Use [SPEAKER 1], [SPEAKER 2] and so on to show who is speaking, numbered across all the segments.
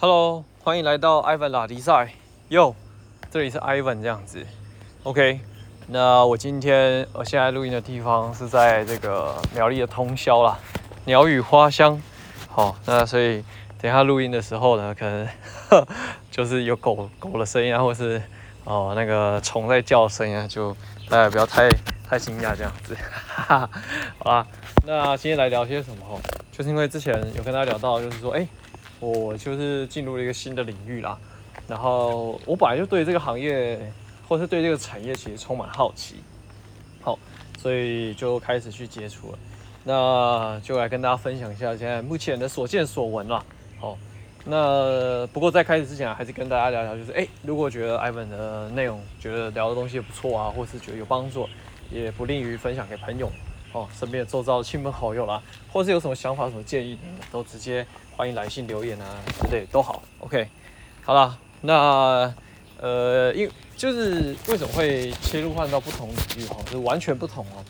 [SPEAKER 1] Hello，欢迎来到 Ivan 拉迪赛。哟，这里是 Ivan 这样子。OK，那我今天我现在录音的地方是在这个苗栗的通霄啦，鸟语花香。好，那所以等下录音的时候呢，可能 就是有狗狗的声音啊，或是哦那个虫在叫声音啊，就大家不要太太惊讶这样子。哈哈，好啦，那今天来聊些什么？就是因为之前有跟大家聊到，就是说，哎、我就是进入了一个新的领域啦，然后我本来就对这个行业，或是对这个产业其实充满好奇，好，所以就开始去接触了。那就来跟大家分享一下现在目前的所见所闻啦。好，那不过在开始之前，还是跟大家聊聊，就是哎，如果觉得 Ivan 的内容，觉得聊的东西不错啊，或是觉得有帮助，也不吝于分享给朋友，哦，身边的周遭的亲朋好友啦，或是有什么想法、什么建议，都直接。欢迎来信留言啊，之类都好，OK，好了，那呃，因就是为什么会切入换到不同领域哈，就是完全不同哦，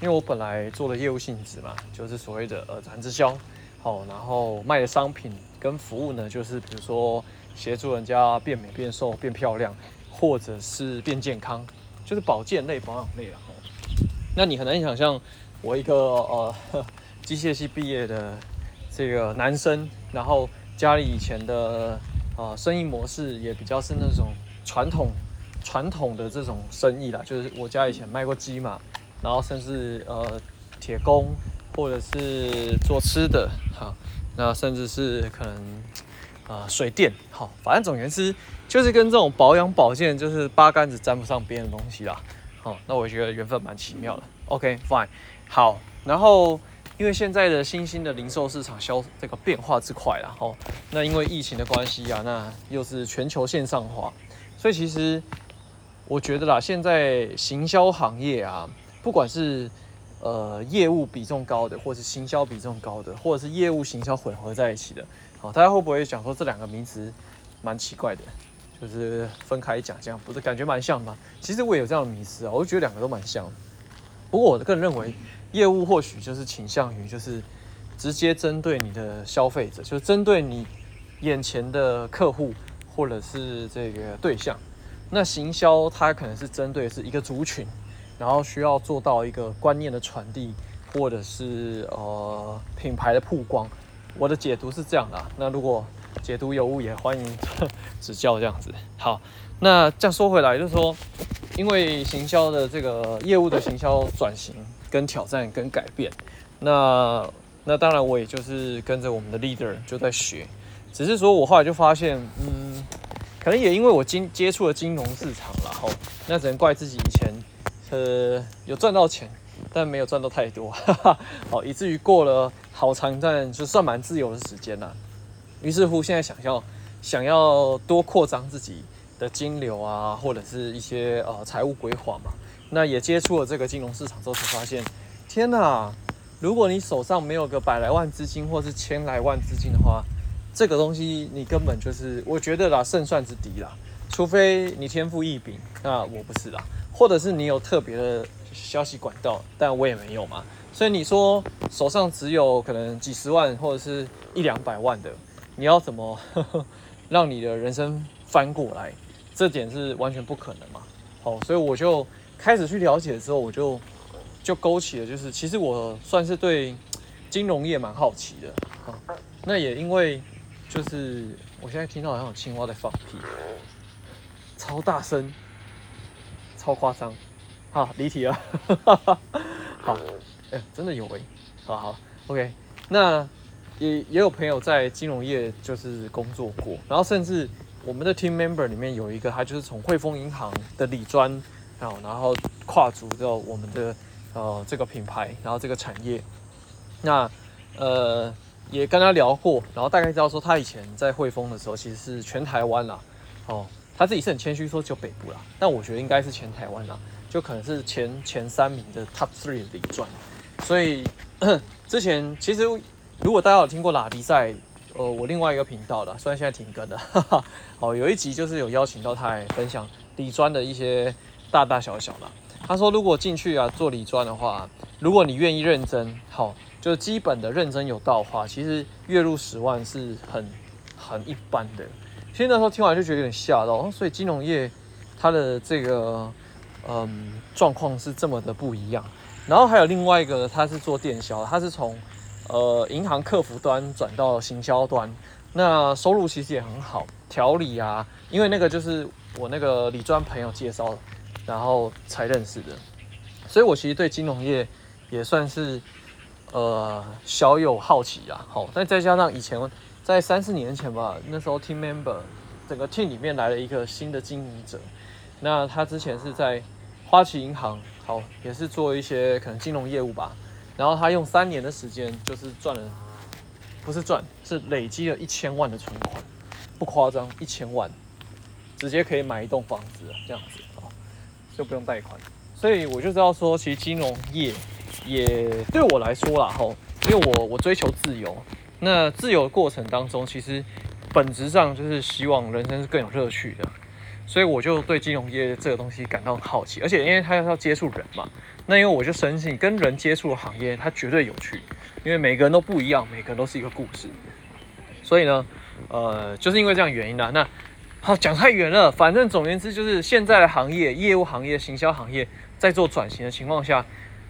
[SPEAKER 1] 因为我本来做的业务性质嘛，就是所谓的呃产直销，好，然后卖的商品跟服务呢，就是比如说协助人家变美、变瘦、变漂亮，或者是变健康，就是保健类、保养类的哈。那你很难想象我一个呃机械系毕业的。这个男生，然后家里以前的呃生意模式也比较是那种传统传统的这种生意啦，就是我家以前卖过鸡嘛，然后甚至呃铁工或者是做吃的，哈，那甚至是可能啊、水电，好，反正总言之就是跟这种保养保健就是八竿子沾不上边的东西啦，好，那我觉得缘分蛮奇妙的，OK fine，好，然后。因为现在的新兴的零售市场销这个变化之快啦，吼，那因为疫情的关系啊，那又是全球线上化，所以其实我觉得啦，现在行销行业啊，不管是呃业务比重高的，或是行销比重高的，或者是业务行销混合在一起的，好，大家会不会想说这两个名词蛮奇怪的，就是分开讲这样，不是感觉蛮像吗？其实我也有这样的迷思啊，我就觉得两个都蛮像，不过我个人认为。业务或许就是倾向于就是直接针对你的消费者，就是针对你眼前的客户或者是这个对象。那行销它可能是针对是一个族群，然后需要做到一个观念的传递，或者是呃品牌的曝光。我的解读是这样的。啊那如果解读有误，也欢迎指教这样子。好，那这样说回来就是说，因为行销的这个业务的行销转型。跟挑战跟改变，那那当然我也就是跟着我们的 leader 就在学，只是说我后来就发现，嗯，可能也因为我经接触了金融市场了吼，那只能怪自己以前呃有赚到钱，但没有赚到太多，哈哈，好，以至于过了好长一段就算蛮自由的时间了，于是乎现在想要想要多扩张自己的金流啊，或者是一些呃财务规划嘛。那也接触了这个金融市场之后，才发现，天哪！如果你手上没有个百来万资金，或是千来万资金的话，这个东西你根本就是，我觉得啦，胜算之低啦。除非你天赋异禀，那我不是啦，或者是你有特别的消息管道，但我也没有嘛。所以你说手上只有可能几十万或者是一两百万的，你要怎么呵 呵让你的人生翻过来？这点是完全不可能嘛。好，所以我就。开始去了解之后，我就就勾起了，就是其实我算是对金融业蛮好奇的啊。那也因为就是我现在听到好像有青蛙在放屁，超大声，超夸张。好，离题了。好，哎，真的有哎。好好，OK。那也也有朋友在金融业就是工作过，然后甚至我们的 team member 里面有一个，他就是从汇丰银行的理专。好，然后跨足到我们的呃这个品牌，然后这个产业，那呃也跟他聊过，然后大概知道说他以前在汇丰的时候其实是全台湾啦，哦，他自己是很谦虚说就北部啦，但我觉得应该是全台湾啦，就可能是前前三名的 top three 的理专，所以 之前其实如果大家有听过拉迪赛，呃，我另外一个频道的，虽然现在停更了，哈哈，哦，有一集就是有邀请到他来分享理专的一些。大大小小的，他说如果进去啊做理专的话，如果你愿意认真，好，就是基本的认真有道的话，其实月入十万是很很一般的。其实那时候听完就觉得有点吓到，所以金融业它的这个嗯状况是这么的不一样。然后还有另外一个，他是做电销，他是从呃银行客服端转到行销端，那收入其实也很好。调理啊，因为那个就是我那个理专朋友介绍，然后才认识的，所以我其实对金融业也算是呃小有好奇啊。好，但再加上以前在三四年前吧，那时候 team member 整个 team 里面来了一个新的经营者，那他之前是在花旗银行，好也是做一些可能金融业务吧，然后他用三年的时间就是赚了，不是赚，是累积了一千万的存款。不夸张，一千万直接可以买一栋房子，这样子啊，就不用贷款。所以我就知道说，其实金融业也对我来说啦，吼，因为我我追求自由，那自由的过程当中，其实本质上就是希望人生是更有乐趣的。所以我就对金融业这个东西感到很好奇，而且因为他要要接触人嘛，那因为我就深信跟人接触的行业它绝对有趣，因为每个人都不一样，每个人都是一个故事。所以呢。呃，就是因为这样原因啦。那好，讲太远了。反正总而言之，就是现在的行业、业务行业、行销行业在做转型的情况下，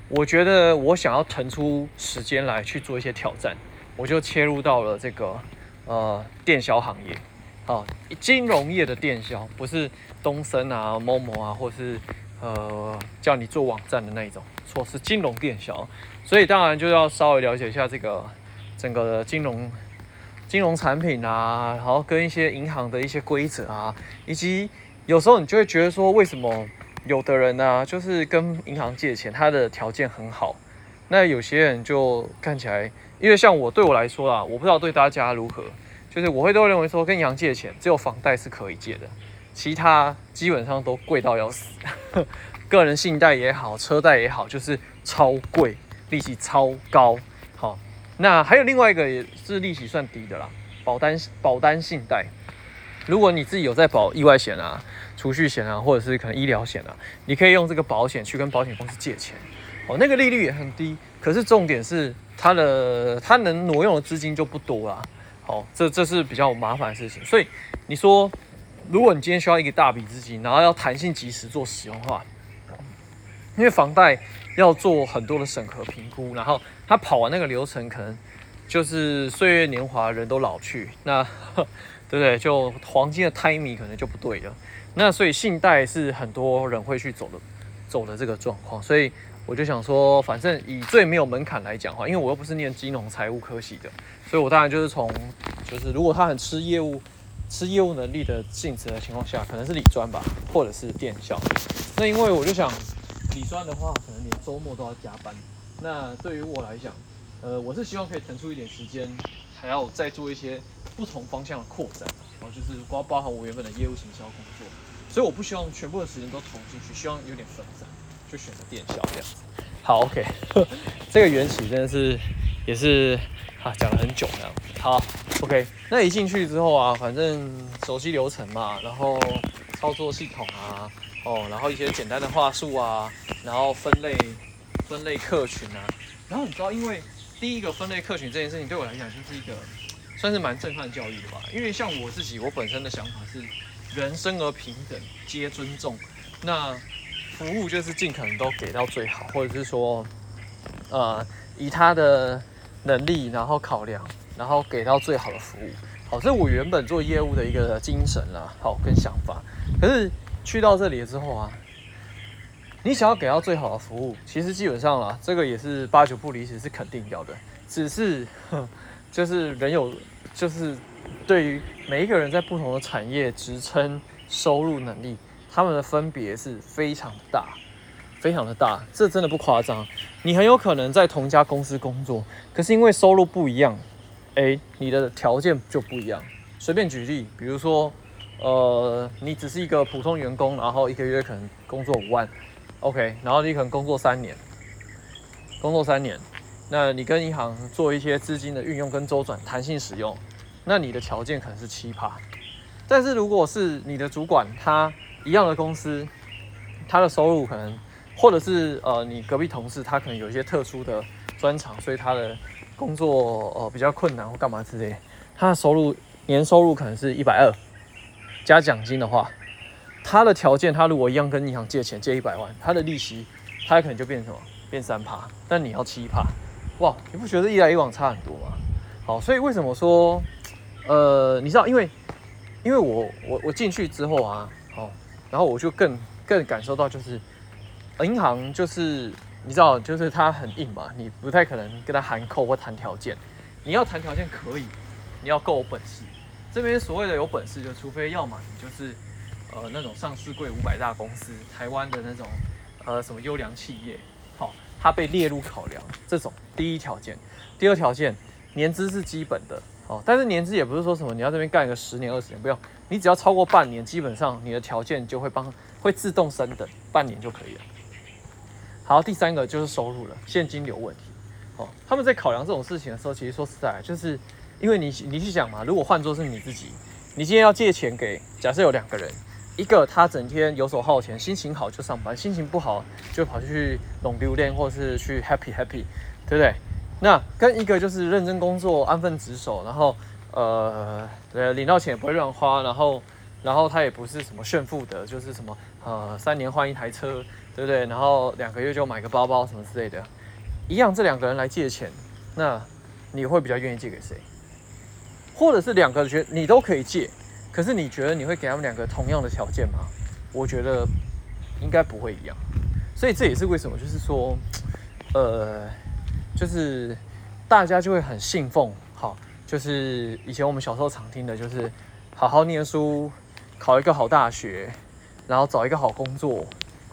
[SPEAKER 1] 我觉得我想要腾出时间来去做一些挑战，我就切入到了这个呃电销行业。好，金融业的电销不是东森啊、Momo 啊，或是呃叫你做网站的那一种，错，是金融电销。所以当然就要稍微了解一下这个整个的金融。金融产品啊，然后跟一些银行的一些规则啊，以及有时候你就会觉得说，为什么有的人呢、就是跟银行借钱，他的条件很好，那有些人就看起来，因为像我对我来说啊，我不知道对大家如何，就是我会都认为说，跟银行借钱，只有房贷是可以借的，其他基本上都贵到要死，个人信贷也好，车贷也好，就是超贵，利息超高。好那还有另外一个也是利息算低的啦，保单保单信贷，如果你自己有在保意外险啊、储蓄险啊，或者是可能医疗险啊，你可以用这个保险去跟保险公司借钱，哦，那个利率也很低，可是重点是它的它能挪用的资金就不多啦，好，这这是比较麻烦的事情，所以你说，如果你今天需要一个大笔资金，然后要弹性及时做使用的话，因为房贷要做很多的审核评估，然后。他跑完那个流程，可能就是岁月年华，人都老去，那 对不对？就黄金的 timing 可能就不对了。那所以信贷是很多人会去走的，走的这个状况。所以我就想说，反正以最没有门槛来讲话，因为我又不是念金融财务科系的，所以我当然就是从，就是如果他很吃业务、吃业务能力的性质的情况下，可能是理专吧，或者是电销。那因为我就想，理专的话，可能连周末都要加班。那对于我来讲，呃，我是希望可以腾出一点时间，还要再做一些不同方向的扩展，然后就是包包含我原本的业务行销工作，所以我不希望全部的时间都投进去，希望有点分散，就选择电销这样。好，OK，这个缘起真的是也是啊讲了很久那样。好，OK，那一进去之后啊，反正熟悉流程嘛，然后操作系统啊，哦，然后一些简单的话术啊，然后分类。分类客群啊，然后你知道，因为第一个分类客群这件事情对我来讲就是一个算是蛮震撼教育的吧。因为像我自己，我本身的想法是人生而平等，皆尊重。那服务就是尽可能都给到最好，或者是说，呃，以他的能力然后考量，然后给到最好的服务。好，这是我原本做业务的一个精神啦，好跟想法。可是去到这里了之后啊。你想要给到最好的服务，其实基本上啦，这个也是八九不离十，是肯定要的。只是，就是人有，就是对于每一个人在不同的产业、职称、收入能力，他们的分别是非常大，非常的大。这真的不夸张。你很有可能在同家公司工作，可是因为收入不一样，诶，你的条件就不一样。随便举例，比如说，呃，你只是一个普通员工，然后一个月可能工作五万。OK，然后你可能工作三年，工作三年，那你跟银行做一些资金的运用跟周转弹性使用，那你的条件可能是七趴。但是如果是你的主管，他一样的公司，他的收入可能，或者是呃你隔壁同事，他可能有一些特殊的专长，所以他的工作呃比较困难或干嘛之类，他的收入年收入可能是一百二，加奖金的话，他的条件他如果一样跟银行借钱借一百万，他的利息他可能就变成什么？变三趴，但你要七趴，哇，你不觉得一来一往差很多吗？好，所以为什么说，呃，你知道，因为因为我我我进去之后啊，好，然后我就更更感受到就是，银行就是你知道，就是它很硬嘛，你不太可能跟他喊扣或谈条件，你要谈条件可以，你要够有本事。这边所谓的有本事，就除非要么你就是呃那种上市柜五百大公司，台湾的那种呃什么优良企业，好，它被列入考量，这种第一条件。第二条件，年资是基本的，好，但是年资也不是说什么你要这边干个十年二十年，不用，你只要超过半年，基本上你的条件就会帮会自动升等，半年就可以了。好，第三个就是收入了，现金流问题。哦，他们在考量这种事情的时候，其实说实在就是。因为你你去想嘛，如果换作是你自己，你今天要借钱给，假设有两个人，一个他整天游手好闲，心情好就上班，心情不好就跑去弄丢链，或是去 happy happy，对不对？那跟一个就是认真工作，安分职守，然后呃，呃，领到钱也不会乱花，然后然后他也不是什么炫富的，就是什么呃三年换一台车，对不对？然后两个月就买个包包什么之类的，一样，这两个人来借钱，那你会比较愿意借给谁？或者是两个觉你都可以借，可是你觉得你会给他们两个同样的条件吗？我觉得应该不会一样，所以这也是为什么，就是说，呃，就是大家就会很信奉，好，就是以前我们小时候常听的，就是好好念书，考一个好大学，然后找一个好工作，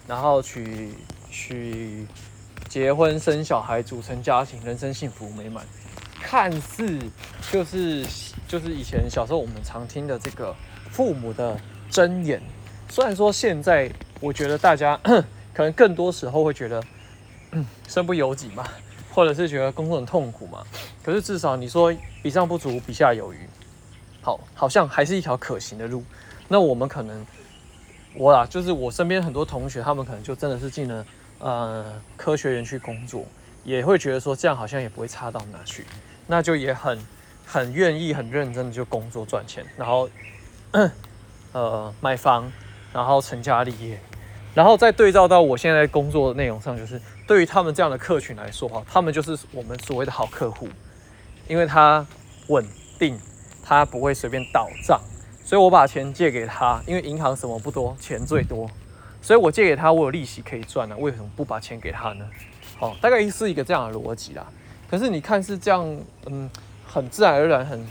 [SPEAKER 1] 然后娶娶结婚生小孩，组成家庭，人生幸福美满。看似就是就是以前小时候我们常听的这个父母的箴言，虽然说现在我觉得大家 可能更多时候会觉得，身不由己嘛，或者是觉得工作很痛苦嘛，可是至少你说比上不足，比下有余，好，好像还是一条可行的路。那我们可能我啊，就是我身边很多同学，他们可能就真的是进了呃科学园去工作，也会觉得说这样好像也不会差到哪去。那就也很很愿意、很认真的就工作赚钱，然后呃买房，然后成家立业，然后再对照到我现在工作的内容上，就是对于他们这样的客群来说哈，他们就是我们所谓的好客户，因为他稳定，他不会随便倒账，所以我把钱借给他，因为银行什么不多，钱最多，所以我借给他，我有利息可以赚呢，为什么不把钱给他呢？好，大概是一个这样的逻辑啦。可是你看是这样，嗯，很自然而然，很、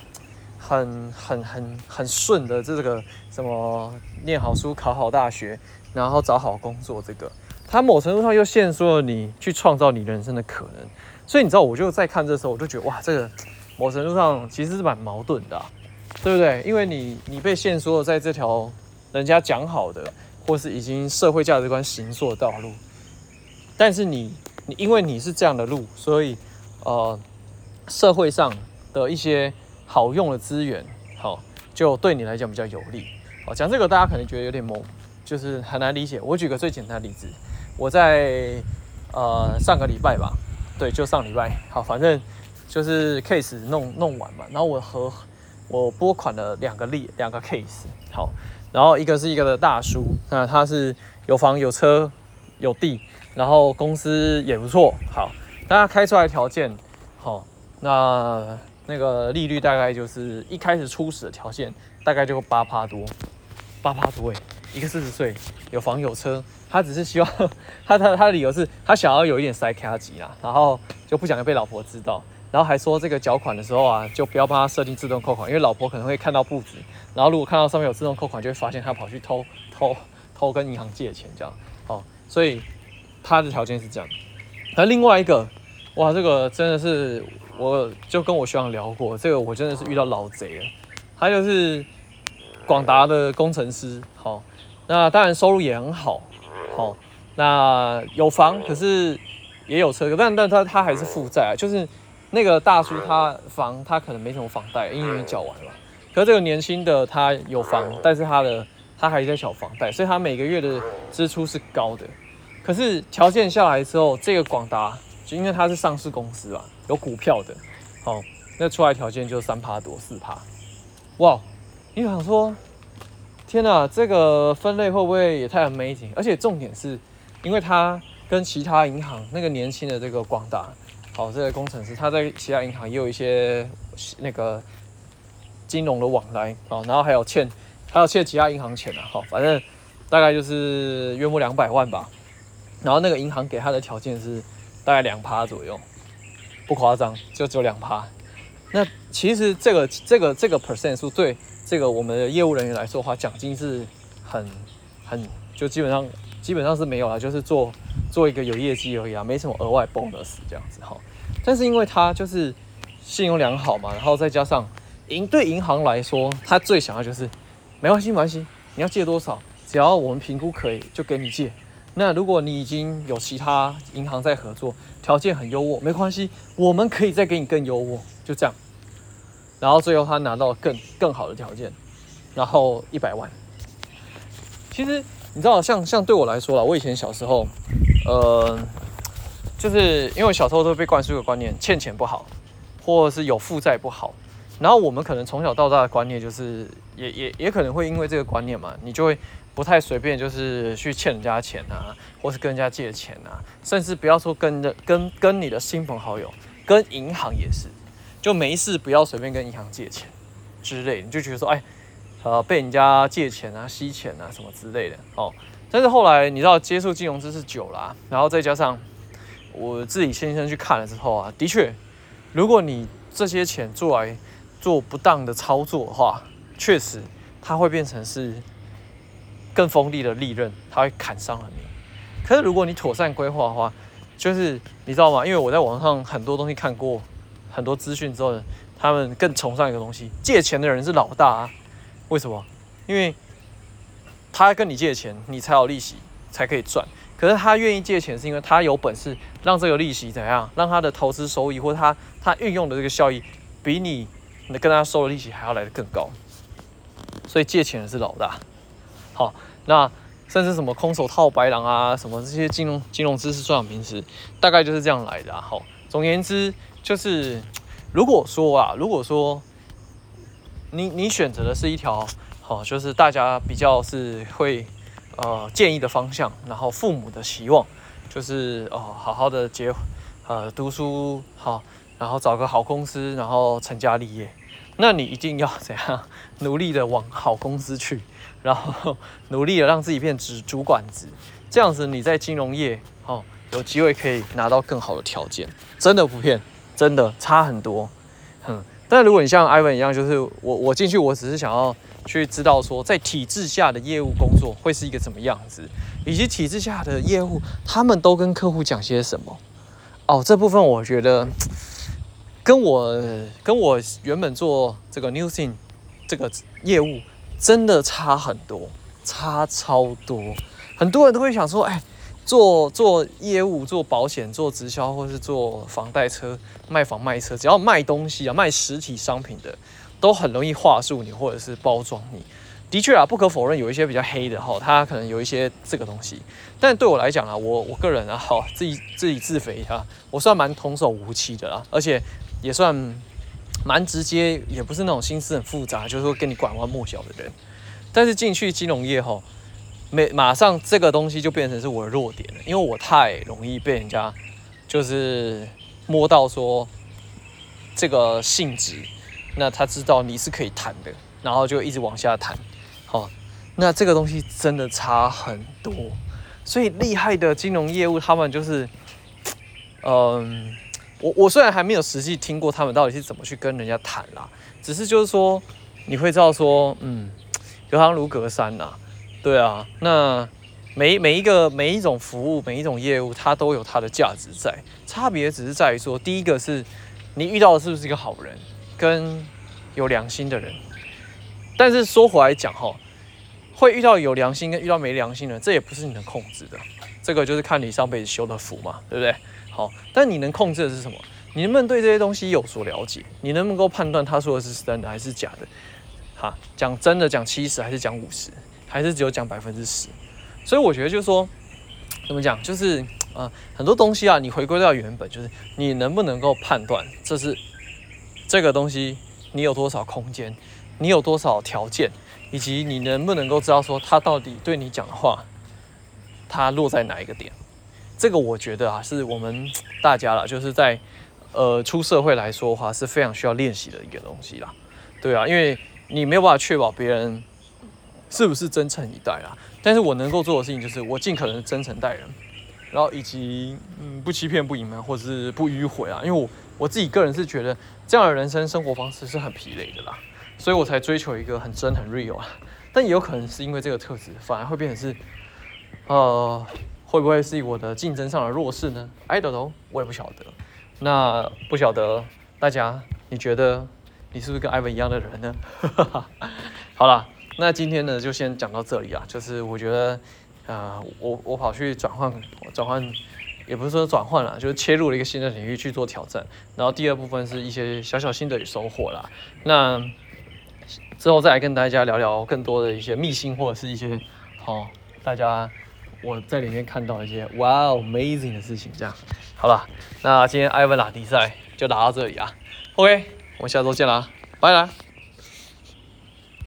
[SPEAKER 1] 很、很、很、很顺的这个什么念好书、考好大学，然后找好工作，这个它某程度上又限缩了你去创造你人生的可能。所以你知道，我就在看这时候，我就觉得哇，这个某程度上其实是蛮矛盾的，对不对？因为你你被限缩了在这条人家讲好的，或是已经社会价值观形塑的道路，但是你你因为你是这样的路，所以。呃，社会上的一些好用的资源，好，就对你来讲比较有利。好，讲这个大家可能觉得有点懵，就是很难理解。我举个最简单的例子，我在呃上个礼拜吧，对，就上礼拜，好，反正就是 case 弄弄完嘛，然后我和我拨款了两个例，两个 case，好，然后一个是一个的大叔，那他是有房有车有地，然后公司也不错，好。那开出来条件好，那那个利率大概就是一开始初始的条件大概就八趴多，八趴多诶，一个四十岁有房有车，他只是希望他他他的理由是他想要有一点塞卡级啦，然后就不想要被老婆知道，然后还说这个缴款的时候啊就不要帮他设定自动扣款，因为老婆可能会看到簿子，然后如果看到上面有自动扣款，就会发现他跑去偷偷偷跟银行借钱这样，哦，所以他的条件是这样，那另外一个。哇，这个真的是，我就跟我学长聊过，这个我真的是遇到老贼了。他就是广达的工程师，好，那当然收入也很好，好，那有房，可是也有车，但但他他还是负债啊，就是那个大叔他房他可能没什么房贷，因为缴完了。可是这个年轻的他有房，但是他的他还在缴房贷，所以他每个月的支出是高的。可是条件下来之后，这个广达就。因为它是上市公司啊，有股票的，好，那出来条件就三趴多四趴，哇，你想说，天哪，这个分类会不会也太 amazing？而且重点是，因为他跟其他银行那个年轻的这个广达，好，这个工程师他在其他银行也有一些那个金融的往来，好，然后还有欠还有欠其他银行钱啊，好，反正大概就是约莫两百万吧。然后那个银行给他的条件是大概两趴左右，不夸张，就只有两趴。那其实这个这个这个 percent 数对这个我们的业务人员来说的话，奖金是很很就基本上基本上是没有了，就是做做一个有业绩而已啊，没什么额外 bonus 这样子哈。但是因为他就是信用良好嘛，然后再加上银对银行来说，他最想要就是没关系没关系，你要借多少，只要我们评估可以就给你借。那如果你已经有其他银行在合作，条件很优渥，没关系，我们可以再给你更优渥，就这样。然后最后他拿到更更好的条件，然后一百万。其实你知道，像像对我来说啦，我以前小时候，呃，就是因为小时候都被灌输一个观念，欠钱不好，或者是有负债不好。然后我们可能从小到大的观念就是，也也也可能会因为这个观念嘛，你就会。不太随便，就是去欠人家钱啊，或是跟人家借钱啊，甚至不要说跟的跟跟你的亲朋好友，跟银行也是，就没事不要随便跟银行借钱之类，你就觉得说，哎，呃，被人家借钱啊、吸钱啊什么之类的哦。但是后来你知道接触金融知识久了，然后再加上我自己亲身去看了之后啊，的确，如果你这些钱做来做不当的操作的话，确实它会变成是。更锋利的利刃，它会砍伤了你。可是如果你妥善规划的话，就是你知道吗？因为我在网上很多东西看过，很多资讯之后呢，他们更崇尚一个东西：借钱的人是老大啊。为什么？因为他跟你借钱，你才有利息，才可以赚。可是他愿意借钱，是因为他有本事让这个利息怎样，让他的投资收益或他他运用的这个效益，比你你跟他收的利息还要来得更高。所以借钱的是老大。好，那甚至什么空手套白狼啊，什么这些金融金融知识专有名词，大概就是这样来的。好，总言之，就是如果说啊，如果说你你选择的是一条哦，就是大家比较是会呃建议的方向，然后父母的期望就是哦、好好的结呃读书好，然后找个好公司，然后成家立业，那你一定要 怎样努力的往好公司去。然后 努力的让自己变主主管职，这样子你在金融业哦有机会可以拿到更好的条件，真的不骗，真的差很多，哼。但如果你像 Ivan 一样，就是我我进去我只是想要去知道说，在体制下的业务工作会是一个怎么样子，以及体制下的业务他们都跟客户讲些什么。哦，这部分我觉得跟我跟我原本做这个 Newsing 这个业务。真的差很多，差超多。很多人都会想说，哎，做做业务、做保险、做直销，或是做房贷车、卖房卖车，只要卖东西啊、卖实体商品的，都很容易话术你，或者是包装你。的确啊，不可否认，有一些比较黑的哈，他可能有一些这个东西。但对我来讲啊，我我个人啊，哈自己自己自肥一下，我算蛮童叟无欺的啦，而且也算。蛮直接，也不是那种心思很复杂，就是说跟你拐弯抹角的人。但是进去金融业后，没马上这个东西就变成是我的弱点了，因为我太容易被人家就是摸到说这个性质，那他知道你是可以谈的，然后就一直往下谈。好，那这个东西真的差很多，所以厉害的金融业务他们就是，嗯。我我虽然还没有实际听过他们到底是怎么去跟人家谈啦，只是就是说你会知道说，嗯，隔行如隔山呐，对啊，那每每一个每一种服务每一种业务，它都有它的价值在，差别只是在于说，第一个是你遇到的是不是一个好人，跟有良心的人，但是说回来讲哈，会遇到有良心跟遇到没良心的，这也不是你能控制的，这个就是看你上辈子修的福嘛，对不对？好，但你能控制的是什么？你能不能对这些东西有所了解？你能不能够判断他说的是真的还是假的？哈，讲真的讲七十还是讲五十，还是只有讲百分之十？所以我觉得就是说，怎么讲？就是啊、呃，很多东西啊，你回归到原本，就是你能不能够判断这是这个东西，你有多少空间？你有多少条件，以及你能不能够知道说他到底对你讲的话，他落在哪一个点？这个我觉得啊，是我们大家啦，就是在呃出社会来说的话，是非常需要练习的一个东西啦。对啊，因为你没有办法确保别人是不是真诚以待啦。但是我能够做的事情就是，我尽可能真诚待人，然后以及嗯不欺骗、不隐瞒或者是不迂回啊。因为我我自己个人是觉得这样的人生生活方式是很疲累的啦，所以我才追求一个很真很 real 啊。但也有可能是因为这个特质，反而会变成是呃会不会是我的竞争上的弱势呢？I don't know，我也不晓得。那不晓得大家你觉得你是不是跟 Ivan 一样的人呢？好了。那今天呢，就先讲到这里啊。就是我觉得，呃，我我跑去转换转换，也不是说转换了，就是切入了一个新的领域去做挑战。然后第二部分是一些小小心得与收获啦。那之后再来跟大家聊聊更多的一些秘辛或者是一些好、哦、大家我在里面看到一些哇哦 amazing 的事情。这样好了，那今天 Ivan 拉迪赛就打到这里啊。OK，我们下周见啦，拜了。